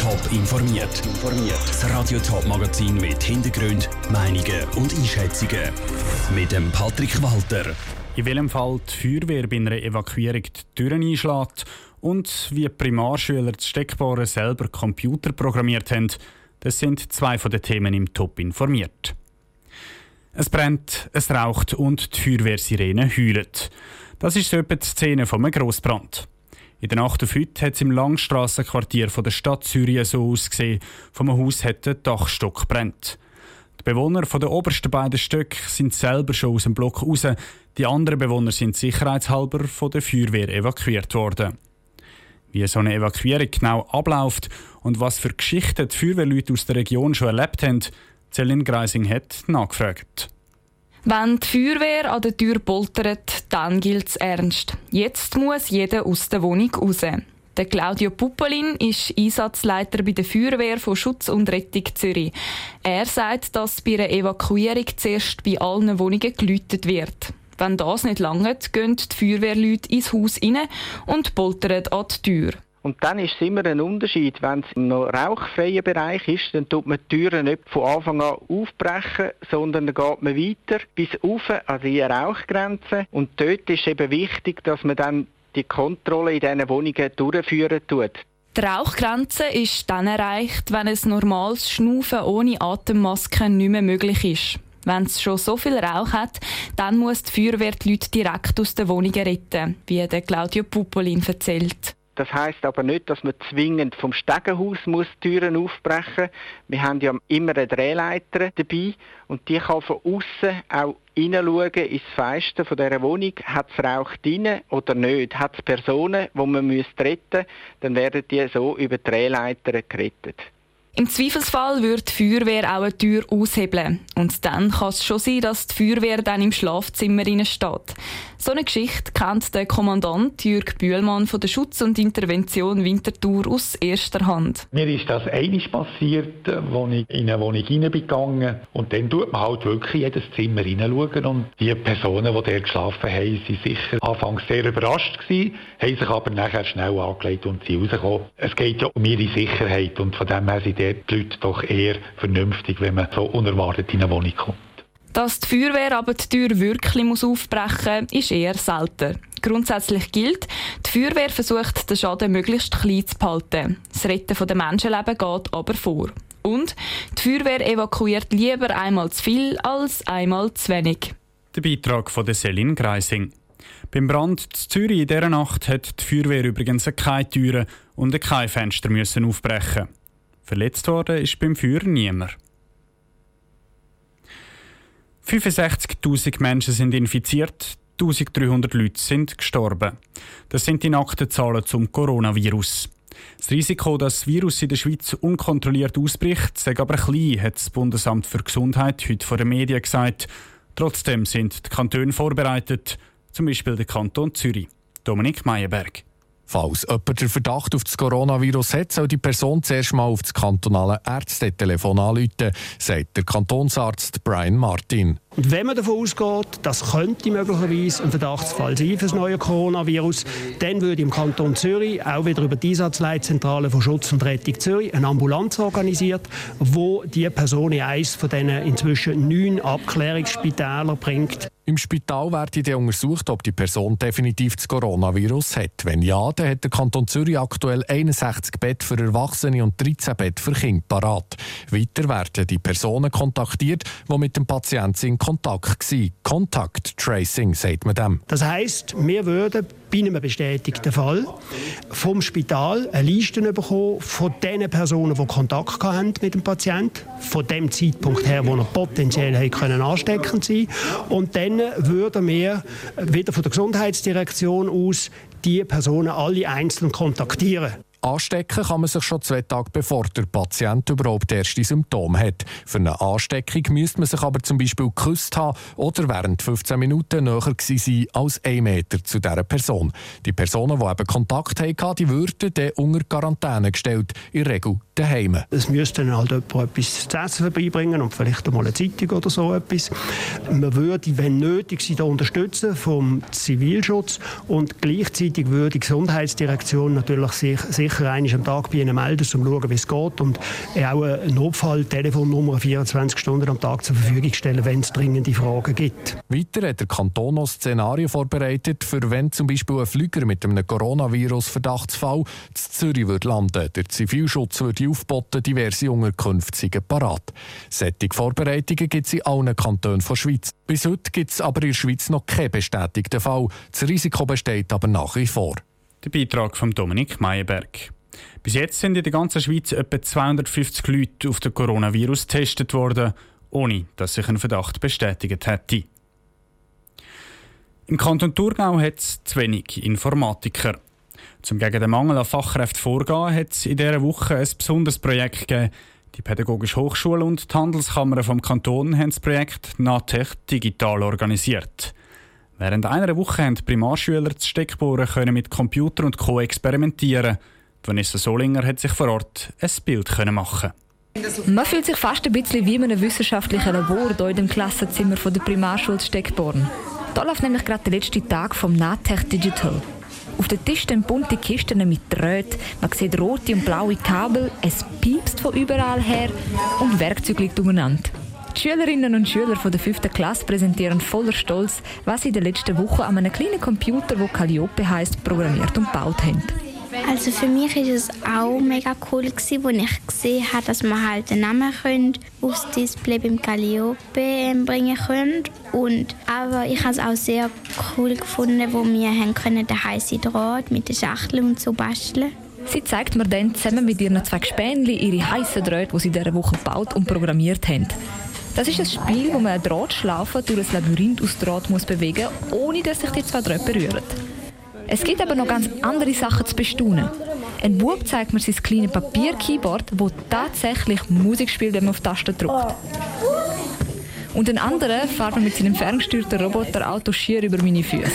Top informiert. Das Radio Top Magazin mit Hintergrund, Meinungen und Einschätzungen mit dem Patrick Walter. In welchem Fall die Feuerwehr bei einer Evakuierung die Türen einschlägt und wie Primarschüler das Steckbare selber Computer programmiert haben, das sind zwei von den Themen im Top informiert. Es brennt, es raucht und die Feuerwehrsirene heulen. Das ist etwa die Szene von einem Grossbrand. In der Nacht auf heute hat es im Langstrassenquartier der Stadt Syrien so ausgesehen, vom Haus hat der Dachstock brennt. Die Bewohner der obersten beiden Stöcke sind selber schon aus dem Block raus. Die anderen Bewohner sind sicherheitshalber von der Feuerwehr evakuiert worden. Wie so eine Evakuierung genau abläuft und was für Geschichten die Feuerwehrleute aus der Region schon erlebt haben, Celine Greising hat nachgefragt. Wenn die Feuerwehr an der Tür poltert, dann gilt es ernst. Jetzt muss jeder aus der Wohnung raus. Der Claudio Puppolin ist Einsatzleiter bei der Feuerwehr von Schutz und Rettung Zürich. Er sagt, dass bei einer Evakuierung zuerst bei allen Wohnungen geläutet wird. Wenn das nicht lange, gehen die Feuerwehrleute ins Haus rein und poltern an die Tür. Und dann ist es immer ein Unterschied. Wenn es im rauchfreien Bereich ist, dann tut man die Türen nicht von Anfang an aufbrechen, sondern dann geht man weiter bis auf an die Rauchgrenze. Und dort ist eben wichtig, dass man dann die Kontrolle in diesen Wohnungen durchführen tut. Die Rauchgrenze ist dann erreicht, wenn ein normales Schnaufen ohne Atemmaske nicht mehr möglich ist. Wenn es schon so viel Rauch hat, dann muss die Feuerwehr die Leute direkt aus den Wohnungen retten, wie der Claudio Pupolin erzählt. Das heißt aber nicht, dass man zwingend vom Stegenhaus muss Türen aufbrechen. Wir haben ja immer eine Drehleiter dabei und die kann von außen auch hineinschauen ins Fenster von dieser Wohnung. Hat es Rauch drin oder nicht? Hat es Personen, die man retten müsste, dann werden die so über Drehleiter gerettet. Im Zweifelsfall wird die Feuerwehr auch eine Tür aushebeln. Und dann kann es schon sein, dass die Feuerwehr dann im Schlafzimmer steht. So eine Geschichte kennt der Kommandant Jürg Bühlmann von der Schutz- und Intervention Winterthur aus erster Hand. Mir ist das einiges passiert, als ich in eine Wohnung hineingegangen Und dann tut man halt wirklich jedes Zimmer hineinschauen. Und die Personen, die dort geschlafen haben, sind sicher anfangs sehr überrascht gewesen, haben sich aber nachher schnell angelegt und sind rausgekommen. Es geht ja um ihre Sicherheit und von dem her sind die Leute doch eher vernünftig, wenn man so unerwartet in eine Wohnung kommt. Dass die Feuerwehr aber die Tür wirklich muss aufbrechen muss, ist eher selten. Grundsätzlich gilt, die Feuerwehr versucht, den Schaden möglichst klein zu behalten. Das Retten der Menschenleben geht aber vor. Und die Feuerwehr evakuiert lieber einmal zu viel als einmal zu wenig. Der Beitrag von Selin Greising. Beim Brand in Zürich in dieser Nacht hat die Feuerwehr übrigens keine Türen und keine Fenster müssen aufbrechen. Verletzt worden ist beim Feuer niemand. 65.000 Menschen sind infiziert, 1300 Leute sind gestorben. Das sind die nackten Zahlen zum Coronavirus. Das Risiko, dass das Virus in der Schweiz unkontrolliert ausbricht, sei aber klein, hat das Bundesamt für Gesundheit heute vor den Medien gesagt. Trotzdem sind die Kantone vorbereitet, zum Beispiel der Kanton Zürich. Dominik Meyerberg. Falls jemand den Verdacht auf das Coronavirus hat, soll die Person zuerst mal auf das kantonale Ärztetelefon anrufen, sagt der Kantonsarzt Brian Martin. Und wenn man davon ausgeht, das könnte möglicherweise ein Verdachtsfall sein für das neue Coronavirus, dann würde im Kanton Zürich auch wieder über die Einsatzleitzentrale von Schutz und Rettung Zürich eine Ambulanz organisiert, wo die Person in eines von diesen inzwischen neun Abklärungsspitälern bringt. Im Spital wird dann untersucht, ob die Person definitiv das Coronavirus hat. Wenn ja, dann hat der Kanton Zürich aktuell 61 Bett für Erwachsene und 13 Bett für Kinder parat. Weiter werden die Personen kontaktiert, die mit dem Patienten in Kontakt waren. Contact Tracing, sagt man dem. Das heisst, wir würden bei einem bestätigten Fall vom Spital eine Liste bekommen von den Personen, die Kontakt hatten mit dem Patienten, von dem Zeitpunkt her, wo er potenziell ansteckend sein Und dann würden wir wieder von der Gesundheitsdirektion aus die Personen alle einzeln kontaktieren. Anstecken kann man sich schon zwei Tage bevor der Patient überhaupt erste Symptome hat. Für eine Ansteckung müsste man sich aber zum Beispiel geküsst haben oder während 15 Minuten näher sein als ein Meter zu dieser Person. Die Personen, die eben Kontakt hatten, die würden dann unter Quarantäne gestellt, in der Regel daheim. Es müsste dann halt jemand etwas zu essen vorbeibringen und vielleicht einmal eine Zeitung oder so etwas. Man würde, wenn nötig, sie da unterstützen vom Zivilschutz und gleichzeitig würde die Gesundheitsdirektion natürlich sich sicher einmal am Tag bei ihnen melden, um zu schauen, wie es geht und auch eine Notfall-Telefonnummer 24 Stunden am Tag zur Verfügung stellen, wenn es dringende Fragen gibt. Weiter hat der Kanton noch Szenarien vorbereitet, für wenn zum Beispiel ein Flüger mit einem Coronavirus-Verdachtsfall zu Zürich würde landen. Der Zivilschutz würde aufboten, diverse Unterkünfte seien parat. Solche Vorbereitungen gibt es in allen Kantonen der Schweiz. Bis heute gibt es aber in der Schweiz noch keinen bestätigten Fall. Das Risiko besteht aber nach wie vor. Der Beitrag von Dominik Meyerberg. Bis jetzt sind in der ganzen Schweiz etwa 250 Leute auf den Coronavirus getestet worden, ohne dass sich ein Verdacht bestätigt hätte. Im Kanton Thurgau hat es zu wenig Informatiker. Zum gegen den Mangel an Fachkräften vorgehen, hat es in dieser Woche ein besonderes Projekt gegeben. Die Pädagogische Hochschule und die Handelskammer vom Kanton haben das Projekt NATECH digital organisiert. Während einer Woche die Primarschüler zu Steckbohren können mit Computer und Co. experimentieren. Vanessa Solinger hat sich vor Ort ein Bild machen man fühlt sich fast ein bisschen wie in einem wissenschaftlichen Labor hier in dem Klassenzimmer der Primarschule Steckborn. Hier läuft nämlich gerade der letzte Tag vom NATECH Digital. Auf dem Tisch stehen bunte Kisten mit Drähten, man sieht rote und blaue Kabel, es piepst von überall her und Werkzeuge liegt umeinander. Die Schülerinnen und Schüler von der 5. Klasse präsentieren voller Stolz, was sie in der letzten Woche an einem kleinen Computer, der Calliope heisst, programmiert und gebaut haben. Also für mich ist es auch mega cool als ich gesehen habe, dass man halt den Namen könnt, aufs Display beim Calliope bringen könnt. Und aber ich habe es auch sehr cool gefunden, wo wir den heißen Draht mit den Schachteln und so basteln. Sie zeigt mir dann zusammen mit ihren zwei Gespänli ihre heißen Drähte, die sie diese Woche gebaut und programmiert haben. Das ist ein Spiel, wo man eine Drahtschlaufe durch ein Labyrinth aus Draht muss bewegen muss, ohne dass sich die zwei Drähte berühren. Es gibt aber noch ganz andere Sachen zu bestaunen. Ein Bub zeigt mir sein kleines Papier-Keyboard, das tatsächlich Musik spielt, wenn man auf die Taste drückt. Und ein anderer fährt mir mit seinem ferngesteuerten Roboterauto schier über meine Füße.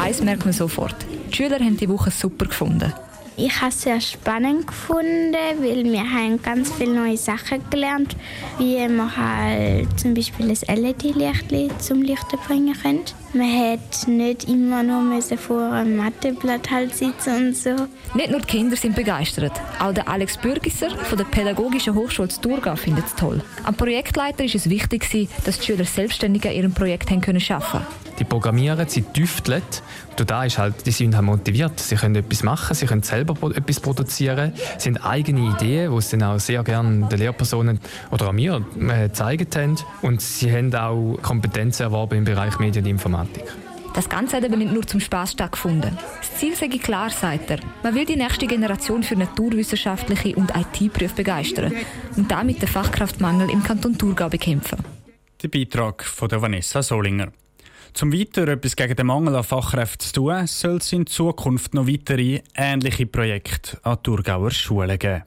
Eins merkt man sofort. Die Schüler haben die Woche super gefunden. Ich habe es sehr spannend gefunden, weil wir haben ganz viele neue Sachen gelernt, wie man halt zum Beispiel das LED-Licht zum Lichten bringen kann. Man hätte nicht immer nur vor einem Matheblatt halt sitzen und so. Nicht nur die Kinder sind begeistert. Auch der Alex Bürgisser von der Pädagogischen Hochschule Thurgau findet es toll. Am Projektleiter ist es wichtig, dass die Schüler selbstständig an ihrem Projekt haben können arbeiten Die programmieren, sie tüfteln. Und da ist halt, die sind halt motiviert. Sie können etwas machen, sie können selber etwas produzieren. Sie haben eigene Ideen, die sie dann auch sehr gerne den Lehrpersonen oder an mir äh, gezeigt haben. Und sie haben auch Kompetenzen erworben im Bereich Medien und Informatik. Das Ganze hat aber nicht nur zum Spaß stattgefunden. Das Ziel sei klar, sagt er. Man will die nächste Generation für naturwissenschaftliche und IT-Berufe begeistern und damit den Fachkraftmangel im Kanton Thurgau bekämpfen. Der Beitrag von der Vanessa Solinger. Zum weiter etwas gegen den Mangel an Fachkräften zu tun, soll es in Zukunft noch weitere ähnliche Projekte an Thurgauer Schulen geben.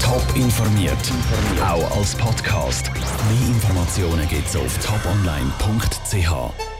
Top informiert, auch als Podcast. Mehr Informationen gibt es auf toponline.ch.